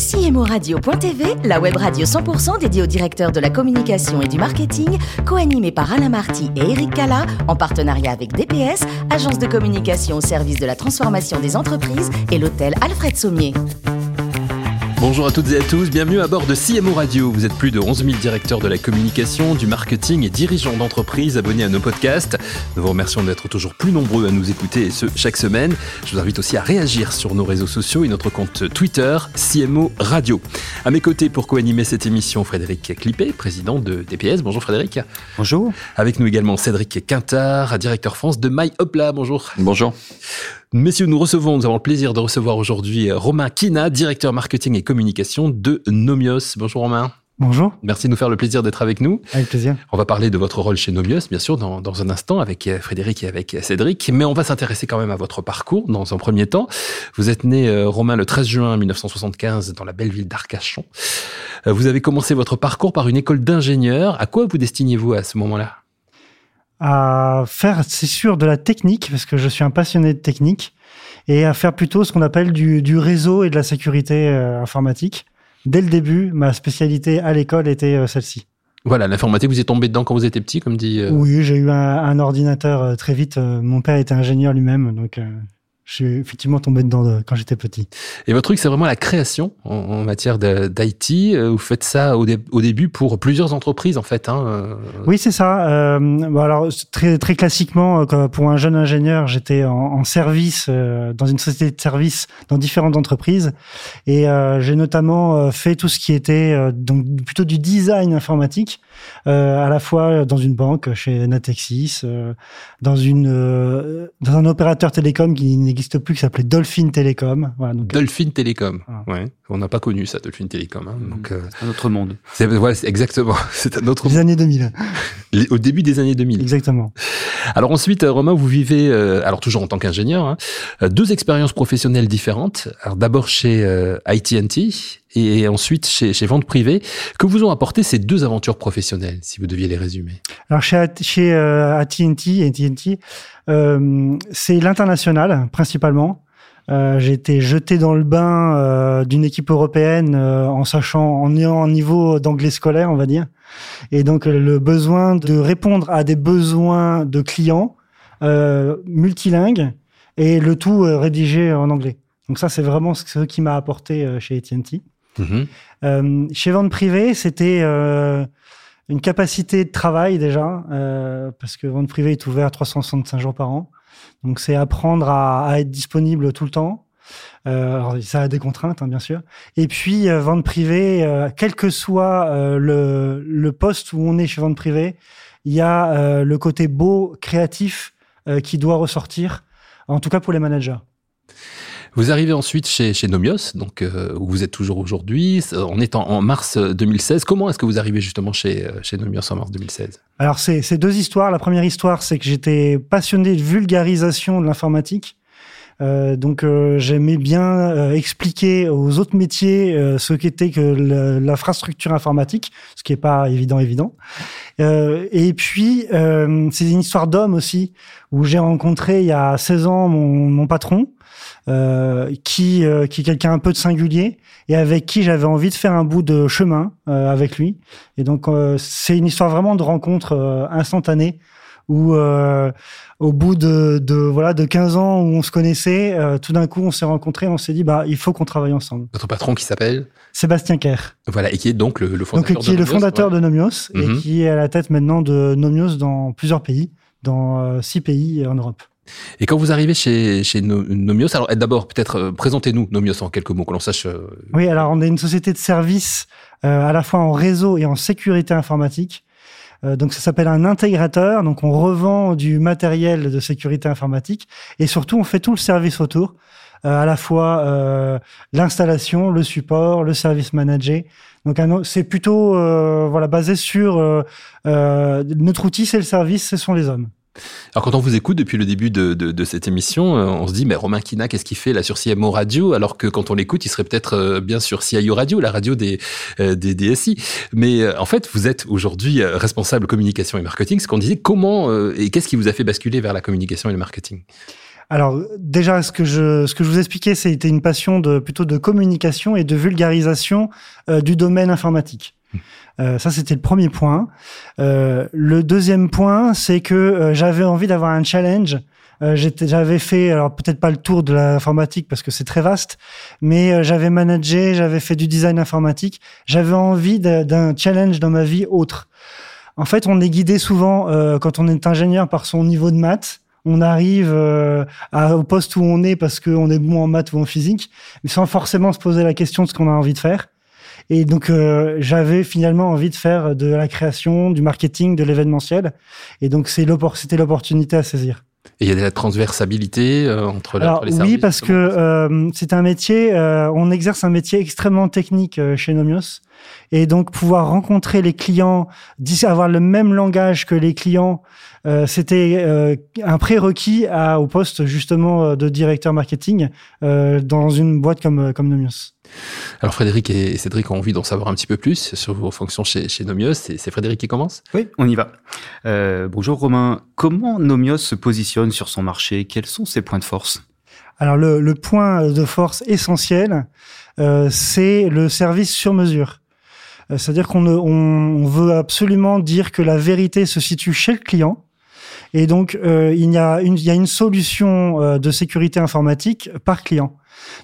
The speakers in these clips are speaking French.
CMORadio.tv, la web radio 100% dédiée aux directeurs de la communication et du marketing, co-animée par Alain Marty et Eric Cala, en partenariat avec DPS, agence de communication au service de la transformation des entreprises et l'hôtel Alfred Sommier. Bonjour à toutes et à tous, bienvenue à bord de CMO Radio. Vous êtes plus de 11 000 directeurs de la communication, du marketing et dirigeants d'entreprises abonnés à nos podcasts. Nous vous remercions d'être toujours plus nombreux à nous écouter et ce chaque semaine. Je vous invite aussi à réagir sur nos réseaux sociaux et notre compte Twitter CMO Radio. À mes côtés pour co-animer cette émission, Frédéric Clippé, président de DPS. Bonjour Frédéric. Bonjour. Avec nous également Cédric Quintard, directeur France de My Hopla. Bonjour. Bonjour. Messieurs, nous recevons, nous avons le plaisir de recevoir aujourd'hui Romain Kina, directeur marketing et communication de Nomios. Bonjour Romain. Bonjour. Merci de nous faire le plaisir d'être avec nous. Avec plaisir. On va parler de votre rôle chez Nomios, bien sûr, dans, dans un instant, avec Frédéric et avec Cédric. Mais on va s'intéresser quand même à votre parcours dans un premier temps. Vous êtes né, euh, Romain, le 13 juin 1975 dans la belle ville d'Arcachon. Euh, vous avez commencé votre parcours par une école d'ingénieur. À quoi vous destiniez-vous à ce moment-là? À faire, c'est sûr, de la technique, parce que je suis un passionné de technique, et à faire plutôt ce qu'on appelle du, du, réseau et de la sécurité euh, informatique. Dès le début, ma spécialité à l'école était euh, celle-ci. Voilà, l'informatique, vous êtes tombé dedans quand vous étiez petit, comme dit. Euh... Oui, j'ai eu un, un ordinateur très vite. Mon père était ingénieur lui-même, donc je suis effectivement tombé dedans de, quand j'étais petit. Et votre truc, c'est vraiment la création en, en matière d'IT. Vous faites ça au, dé, au, début pour plusieurs entreprises, en fait. Hein. Oui, c'est ça. Euh, bon alors, très, très classiquement, pour un jeune ingénieur, j'étais en, en, service euh, dans une société de service dans différentes entreprises. Et euh, j'ai notamment fait tout ce qui était donc plutôt du design informatique, à la fois dans une banque, chez Natexis, dans, une, dans un opérateur télécom qui n'existe plus, qui s'appelait Dolphin Telecom. Voilà, donc, Dolphin Telecom, ouais. On n'a pas connu ça, Dolphin Telecom. Hein, donc, euh, c'est un autre monde. C'est ouais, exactement. C'est un autre. Les années 2000. Les, au début des années 2000. Exactement. Alors ensuite, Romain, vous vivez, euh, alors toujours en tant qu'ingénieur, hein, deux expériences professionnelles différentes. Alors d'abord chez euh, AT&T et ensuite chez, chez Vente Privée. Que vous ont apporté ces deux aventures professionnelles, si vous deviez les résumer Alors chez, chez euh, AT&T, AT&T, euh, c'est l'international principalement. Euh, j'ai été jeté dans le bain euh, d'une équipe européenne euh, en sachant, en ayant un niveau d'anglais scolaire, on va dire. Et donc le besoin de répondre à des besoins de clients multilingues et le tout rédigé en anglais. Donc ça, c'est vraiment ce qui m'a apporté chez AT&T. Mmh. chez Vente Privée, c'était une capacité de travail déjà, parce que Vente Privée est ouvert 365 jours par an. Donc c'est apprendre à, être disponible tout le temps. Euh, alors ça a des contraintes, hein, bien sûr. Et puis euh, vente privée, euh, quel que soit euh, le, poste où on est chez vente privée, il y a euh, le côté beau, créatif qui doit ressortir. En tout cas pour les managers. Vous arrivez ensuite chez, chez Nomios, donc euh, où vous êtes toujours aujourd'hui. On est en, mars 2016. Comment est-ce que vous arrivez justement chez, chez Nomios en mars 2016 Alors c'est deux histoires. La première histoire, c'est que j'étais passionné de vulgarisation de l'informatique. Euh, donc euh, j'aimais bien euh, expliquer aux autres métiers euh, ce qu'était que l'infrastructure informatique, ce qui est pas évident évident. Euh, et puis c'est une histoire d'homme aussi où j'ai rencontré il y a 16 ans mon, mon patron. qui, qui est quelqu'un un peu de singulier et avec qui j'avais envie de faire un bout de chemin avec lui. Et donc c'est une histoire vraiment de rencontre instantanée où euh, au bout de, de, voilà de 15 ans où on se connaissait, euh, tout d'un coup on s'est rencontrés, on s'est dit bah il faut qu'on travaille ensemble. Votre patron qui s'appelle Sébastien Kerr. Voilà et qui est donc le, le fondateur donc, qui de est le fondateur ouais. de Nomios et mm -hmm. qui est à la tête maintenant de Nomios dans plusieurs pays, dans euh, six pays en Europe. Et quand vous arrivez chez, chez Nomios, alors d'abord peut-être présentez-nous Nomios en quelques mots, que l'on sache. Oui, alors on est une société de services euh, à la fois en réseau et en sécurité informatique. Euh, donc ça s'appelle un intégrateur. Donc on revend du matériel de sécurité informatique et surtout on fait tout le service autour. Euh, à la fois euh, l'installation, le support, le service manager. Donc c'est plutôt euh, voilà basé sur euh, notre outil, c'est le service, ce sont les hommes. Alors quand on vous écoute depuis le début de, cette émission, on se dit mais Romain Kina, qu'est-ce qu'il fait là sur CMO Radio? Alors que quand on l'écoute, il serait peut-être bien sur CIO Radio, la radio des, des DSI. Mais en fait, vous êtes aujourd'hui responsable communication et marketing. Ce qu'on disait, comment et qu'est-ce qui vous a fait basculer vers la communication et le marketing? Alors déjà, ce que je ce que je vous expliquais, c'était une passion plutôt de communication et de vulgarisation euh, du domaine informatique. Euh, ça, c'était le premier point. Euh, le deuxième point, c'est que euh, j'avais envie d'avoir un challenge. Euh, j'avais fait, alors peut-être pas le tour de l'informatique parce que c'est très vaste, mais j'avais managé, j'avais fait du design informatique. J'avais envie d'un challenge dans ma vie autre. En fait, on est guidé souvent quand on est ingénieur par son niveau de maths on arrive euh, au poste où on est parce qu'on est bon en maths ou en physique, mais sans forcément se poser la question de ce qu'on a envie de faire. Et donc euh, j'avais finalement envie de faire de la création, du marketing, de l'événementiel. Et donc c'était l'opportunité à saisir. Et il y a de la transversabilité euh, entre, Alors, les Oui, parce que c'est un métier, on exerce un métier extrêmement technique chez Nomios. Et donc pouvoir rencontrer les clients, avoir le même langage que les clients, euh, c'était euh, un prérequis au poste justement euh, de directeur marketing dans une boîte comme, comme Nomios. Alors Frédéric et Cédric ont envie d'en savoir un petit peu plus sur vos fonctions chez, chez Nomios. C'est Frédéric qui commence? Oui, on y va. bonjour Romain. Comment Nomios se positionne sur son marché? Quels sont ses points de force? Alors le, le, point de force essentiel, c'est le service sur mesure. C'est-à-dire qu'on on veut absolument dire que la vérité se situe chez le client et donc, euh, il, y a une, il y a une solution euh, de sécurité informatique par client.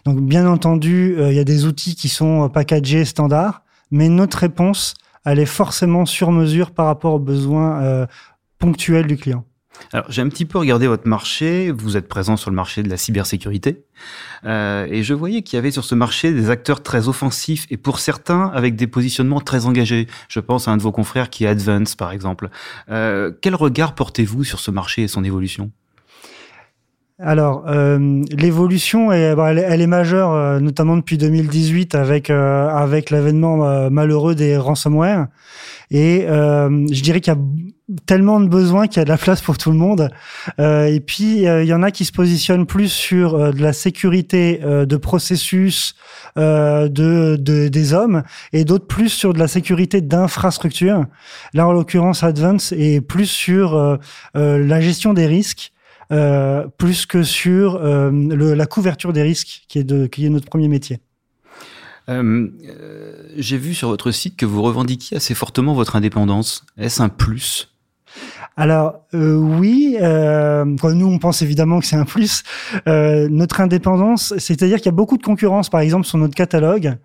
Donc, bien entendu, euh, il y a des outils qui sont packagés standards, mais notre réponse, elle est forcément sur mesure par rapport aux besoins ponctuels du client. Alors, j'ai un petit peu regardé votre marché. Vous êtes présent sur le marché de la cybersécurité. Euh, et je voyais qu'il y avait sur ce marché des acteurs très offensifs et pour certains avec des positionnements très engagés. Je pense à un de vos confrères qui est Advance, par exemple. Euh, quel regard portez-vous sur ce marché et son évolution? Alors, euh, l'évolution, bah, elle, elle, est majeure, euh, notamment depuis 2018 avec euh, avec l'avènement euh, malheureux des ransomware. Et je dirais qu'il y a tellement de besoins qu'il y a de la place pour tout le monde. et puis, il y en a qui se positionnent plus sur de la sécurité de processus de, de, des hommes, et d'autres plus sur de la sécurité d'infrastructure. Là, en l'occurrence, Advance est plus sur la gestion des risques euh, plus que sur euh, le, la couverture des risques, qui est, de, qui est notre premier métier. Euh, J'ai vu sur votre site que vous revendiquiez assez fortement votre indépendance. Est-ce un plus? Alors euh, oui, euh, nous on pense évidemment que c'est un plus. Euh, notre indépendance, c'est-à-dire qu'il y a beaucoup de concurrence, par exemple sur notre catalogue.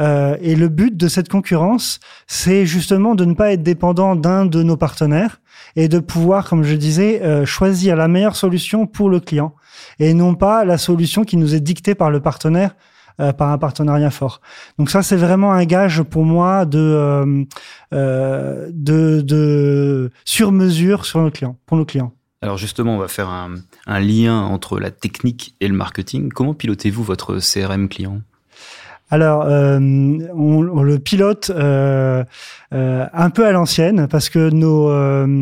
Euh, et le but de cette concurrence, c'est justement de ne pas être dépendant d'un de nos partenaires et de pouvoir, comme je disais, euh, choisir la meilleure solution pour le client et non pas la solution qui nous est dictée par le partenaire euh, par un partenariat fort. Donc ça, c'est vraiment un gage pour moi de de sur nos clients, pour nos clients. Alors justement, on va faire un lien entre la technique et le marketing. Comment pilotez-vous votre CRM client? Alors, euh, on, le pilote euh, euh, un peu à l'ancienne parce que nos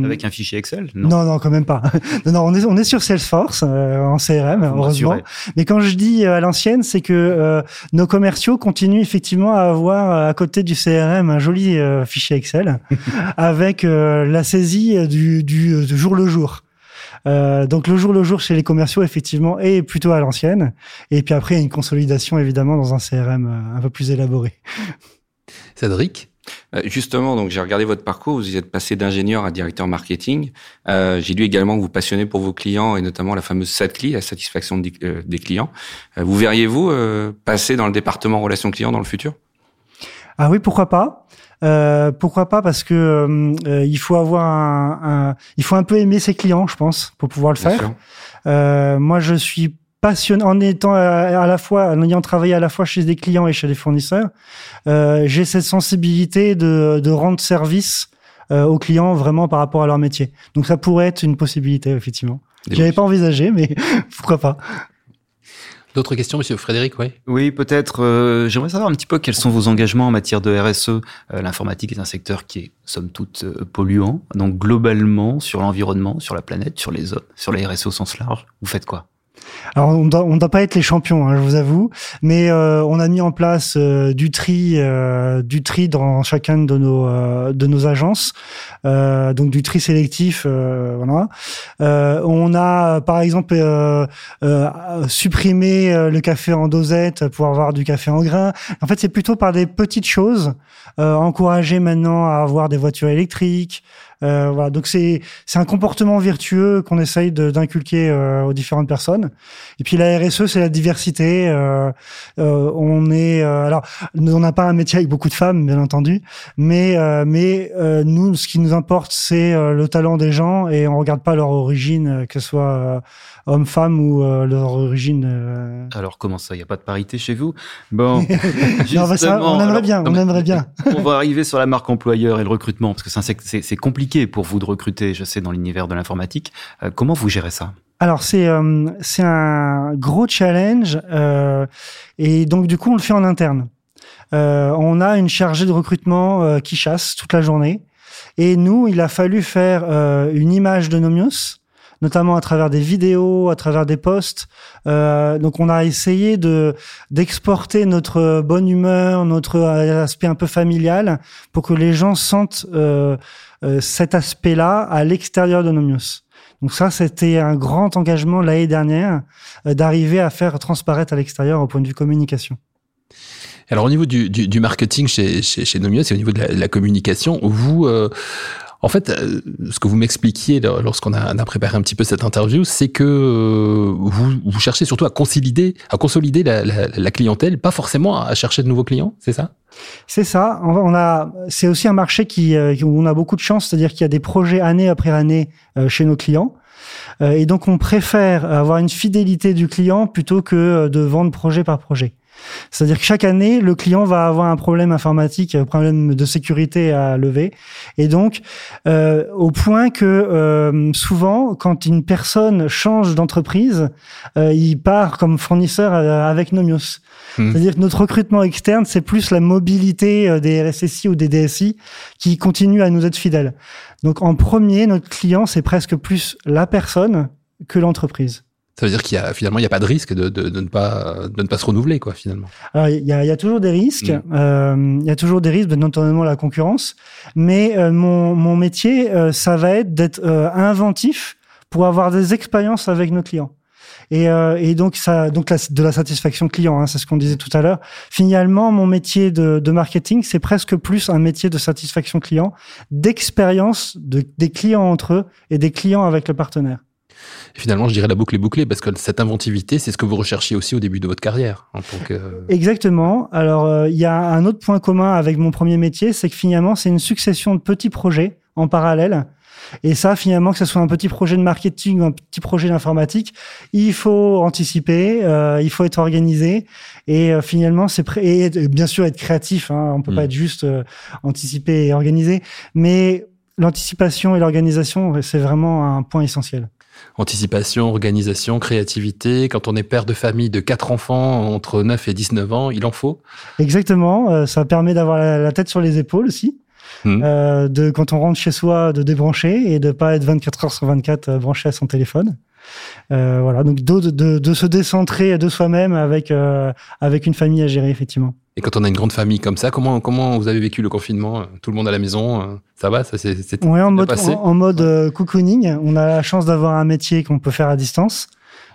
avec un fichier Excel Non, non, quand même pas. non, on est on est sur Salesforce en CRM ah, heureusement. Mais quand je dis à l'ancienne, c'est que nos commerciaux continuent effectivement à avoir à côté du CRM un joli fichier Excel avec la saisie du, du, du jour le jour. Euh, donc le jour le jour chez les commerciaux effectivement est plutôt à l'ancienne. Et puis après il y a une consolidation évidemment dans un CRM euh, un peu plus élaboré. Cédric? Euh, Justement, donc j'ai regardé votre parcours. Vous êtes passé d'ingénieur à directeur marketing. Euh, j'ai lu également que vous passionnez pour vos clients et notamment la fameuse SATCLI, la satisfaction des clients. vous verriez-vous passer dans le département relations clients dans le futur? Ah oui, pourquoi pas euh, pourquoi pas Parce que euh, euh, il faut avoir un, il faut un peu aimer ses clients, je pense, pour pouvoir le faire. Euh, moi, je suis passionné en étant à, la fois, en ayant travaillé à la fois chez des clients et chez des fournisseurs. J'ai cette sensibilité de, de rendre service aux clients vraiment par rapport à leur métier. Donc ça pourrait être une possibilité effectivement. J'avais pas envisagé, mais pourquoi pas. D'autres questions, Monsieur Frédéric, oui Oui, peut-être. Euh, j'aimerais savoir un petit peu quels sont vos engagements en matière de RSE. Euh, l'informatique est un secteur qui est, somme toute, euh, polluant. Donc, globalement, sur l'environnement, sur la planète, sur les hommes, sur la RSE au sens large, vous faites quoi? Alors on doit, on doit pas être les champions, hein, je vous avoue, mais euh, on a mis en place euh, du tri, euh, du tri dans chacun de nos de nos agences, donc du tri sélectif, voilà. on a par exemple supprimé le café en dosette pour avoir du café en grain. En fait, c'est plutôt par des petites choses. encourager maintenant à avoir des voitures électriques. Euh, voilà, donc c'est c'est un comportement vertueux qu'on essaye d'inculquer euh, aux différentes personnes. Et puis la RSE, c'est la diversité. Euh, euh on est alors on n'a pas un métier avec beaucoup de femmes, bien entendu, mais mais nous, ce qui nous importe, c'est le talent des gens et on regarde pas leur origine, que ce soit hommes-femmes ou leur origine. Alors comment ça, il n'y a pas de parité chez vous? Bon, non, on aimerait bien, on aimerait bien. on va arriver sur la marque employeur et le recrutement parce que c'est compliqué pour vous de recruter, je sais, dans l'univers de l'informatique. Euh, comment vous gérez ça? Alors c'est euh, c'est un gros challenge euh, et donc du coup on le fait en interne. on a une chargée de recrutement qui chasse toute la journée et nous il a fallu faire une image de Nomios notamment à travers des vidéos, à travers des posts. Euh, donc on a essayé de d'exporter notre bonne humeur, notre aspect un peu familial, pour que les gens sentent euh, euh, cet aspect-là à l'extérieur de Nomios. Donc ça, c'était un grand engagement l'année dernière d'arriver à faire transparaître à l'extérieur au point de vue communication. Alors au niveau du, marketing chez, chez, chez, Nomios et au niveau de la, la communication, vous, euh, en fait, euh, ce que vous m'expliquiez lorsqu'on a, a, préparé un petit peu cette interview, c'est que euh, vous, cherchez surtout à consolider, à consolider la, la, clientèle, pas forcément à chercher de nouveaux clients, c'est ça? C'est ça. On a, c'est aussi un marché qui, euh, où on a beaucoup de chance, c'est-à-dire qu'il y a des projets année après année chez nos clients. Et donc, on préfère avoir une fidélité du client plutôt que de vendre projet par projet. C'est-à-dire que chaque année, le client va avoir un problème informatique, un problème de sécurité à lever. Et donc, euh, au point que euh, souvent, quand une personne change d'entreprise, euh, il part comme fournisseur euh, avec Nomios. Hmm. C'est-à-dire que notre recrutement externe, c'est plus la mobilité euh, des RSSI ou des DSI qui continuent à nous être fidèles. Donc, en premier, notre client, c'est presque plus la personne que l'entreprise. Ça veut dire qu'il y a finalement il n'y a pas de risque de, de, de, ne pas de ne pas se renouveler quoi finalement. Alors il y a, il y a toujours des risques, mm. euh, il y a toujours des risques, notamment la concurrence. Mais euh, mon, mon métier, euh, ça va être d'être euh, inventif pour avoir des expériences avec nos clients. Et, et donc ça, donc la, de la satisfaction client, hein, c'est ce qu'on disait tout à l'heure. Finalement, mon métier de, de marketing, c'est presque plus un métier de satisfaction client, d'expérience de, des clients entre eux et des clients avec le partenaire finalement, je dirais la boucle est bouclée parce que cette inventivité, c'est ce que vous recherchiez aussi au début de votre carrière. En tant que... Exactement. Alors, euh, il y a un autre point commun avec mon premier métier, c'est que finalement, c'est une succession de petits projets en parallèle. Et ça, finalement, que ce soit un petit projet de marketing ou un petit projet d'informatique, il faut anticiper, euh, il faut être organisé. Et euh, finalement, c'est et bien sûr être créatif. Hein, on peut pas mm. être juste euh, anticiper et organiser, mais l'anticipation et l'organisation, c'est vraiment un point essentiel. Anticipation, organisation, créativité. Quand on est père de famille de quatre enfants entre 9 et 19 ans, il en faut Exactement. Euh, ça permet d'avoir la tête sur les épaules aussi. Hmm. Euh, de quand on rentre chez soi, de débrancher et de pas être 24 heures sur 24 euh, branché à son téléphone. Euh, voilà, donc de, de, de, se décentrer de soi-même avec euh, avec une famille à gérer effectivement. Et quand on a une grande famille comme ça, comment comment vous avez vécu le confinement Tout le monde à la maison, ça va Ça c'est ouais, en mode en, mode cocooning. On a la chance d'avoir un métier qu'on peut faire à distance.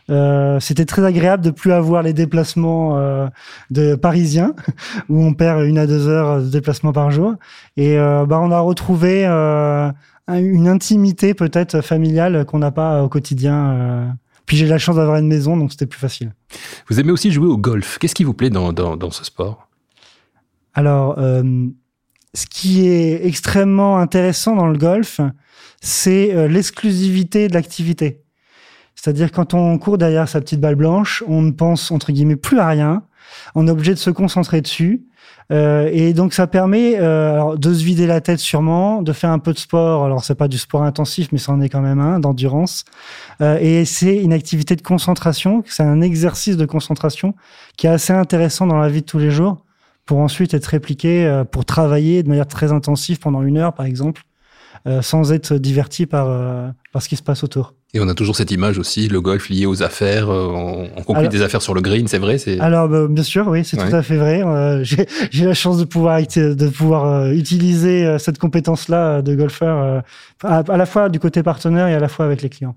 Euh, c'était très agréable de plus avoir les déplacements euh, de parisiens où on perd une à deux heures de déplacement par jour. Et euh, bah, on a retrouvé une intimité peut-être familiale qu'on n'a pas au quotidien. Puis j'ai la chance d'avoir une maison, donc c'était plus facile. Vous aimez aussi jouer au golf. Qu'est-ce qui vous plaît dans, dans, dans ce sport? Alors, ce qui est extrêmement intéressant dans le golf, c'est l'exclusivité de l'activité. C'est-à-dire quand on court derrière sa petite balle blanche, on ne pense entre guillemets plus à rien. On est obligé de se concentrer dessus. Euh, et donc ça permet euh, alors, de se vider la tête sûrement, de faire un peu de sport. Alors c'est pas du sport intensif, mais ça en est quand même un d'endurance. Euh, et c'est une activité de concentration. C'est un exercice de concentration qui est assez intéressant dans la vie de tous les jours pour ensuite être répliqué euh, pour travailler de manière très intensive pendant une heure par exemple, euh, sans être diverti par par ce qui se passe autour. Et on a toujours cette image aussi, le golf lié aux affaires, euh, on, on conclut Alors- des affaires sur le green, c'est vrai c'est... Alors, bah, bien sûr, oui, c'est Ouais. tout à fait vrai. Euh, j'ai j'ai la chance de pouvoir, ut- de pouvoir euh, utiliser cette compétence-là de golfeur à, à la fois du côté partenaire et à la fois avec les clients.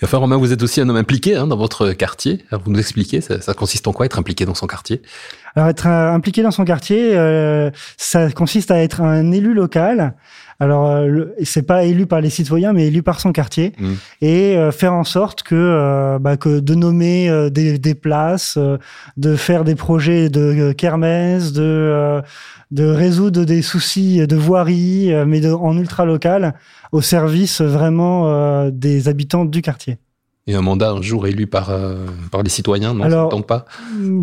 Et Enfin, Romain, vous êtes aussi un homme impliqué hein, dans votre quartier. Alors, vous nous expliquez, ça, ça consiste en quoi être impliqué dans son quartier? Alors, être impliqué dans son quartier, euh, ça consiste à être un élu local. Alors, euh, c'est pas élu par les citoyens, mais élu par son quartier, Mm. et euh, faire en sorte que, euh, bah, que de nommer euh, des, des places, euh, de faire des projets de kermesse, de euh, de résoudre des soucis de voirie, euh, mais de, en ultra local, au service vraiment euh, des habitants du quartier. Et un mandat un jour élu par, euh, par les citoyens, non Alors- ça ne pas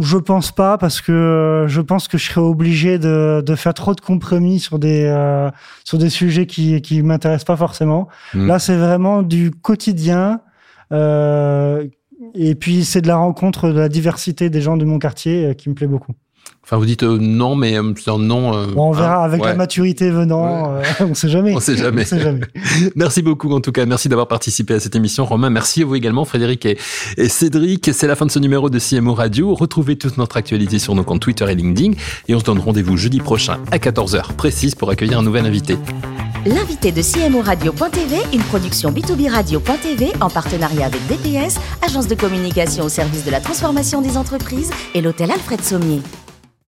Je pense pas parce que euh, je pense que je serais obligé de, de faire trop de compromis sur des euh, sur des sujets qui qui m'intéressent pas forcément. Mm. Là, c'est vraiment du quotidien. euh, et puis c'est de la rencontre de la diversité des gens de mon quartier euh, qui me plaît beaucoup. Enfin, vous dites euh, non, mais euh, c'est un non... euh, on verra hein, avec la ouais. maturité venant. euh, on sait jamais. On sait jamais. On sait jamais. Merci beaucoup en tout cas, merci d'avoir participé à cette émission. Romain, merci à vous également, Frédéric et, et Cédric. C'est la fin de ce numéro de CMO Radio. Retrouvez toute notre actualité sur nos comptes Twitter et LinkedIn. Et on se donne rendez-vous jeudi prochain à 14h précise pour accueillir un nouvel invité. L'invité de CMO Radio.tv, une production B2B Radio.tv en partenariat avec DPS, agence de communication au service de la transformation des entreprises et l'hôtel Alfred Sommier.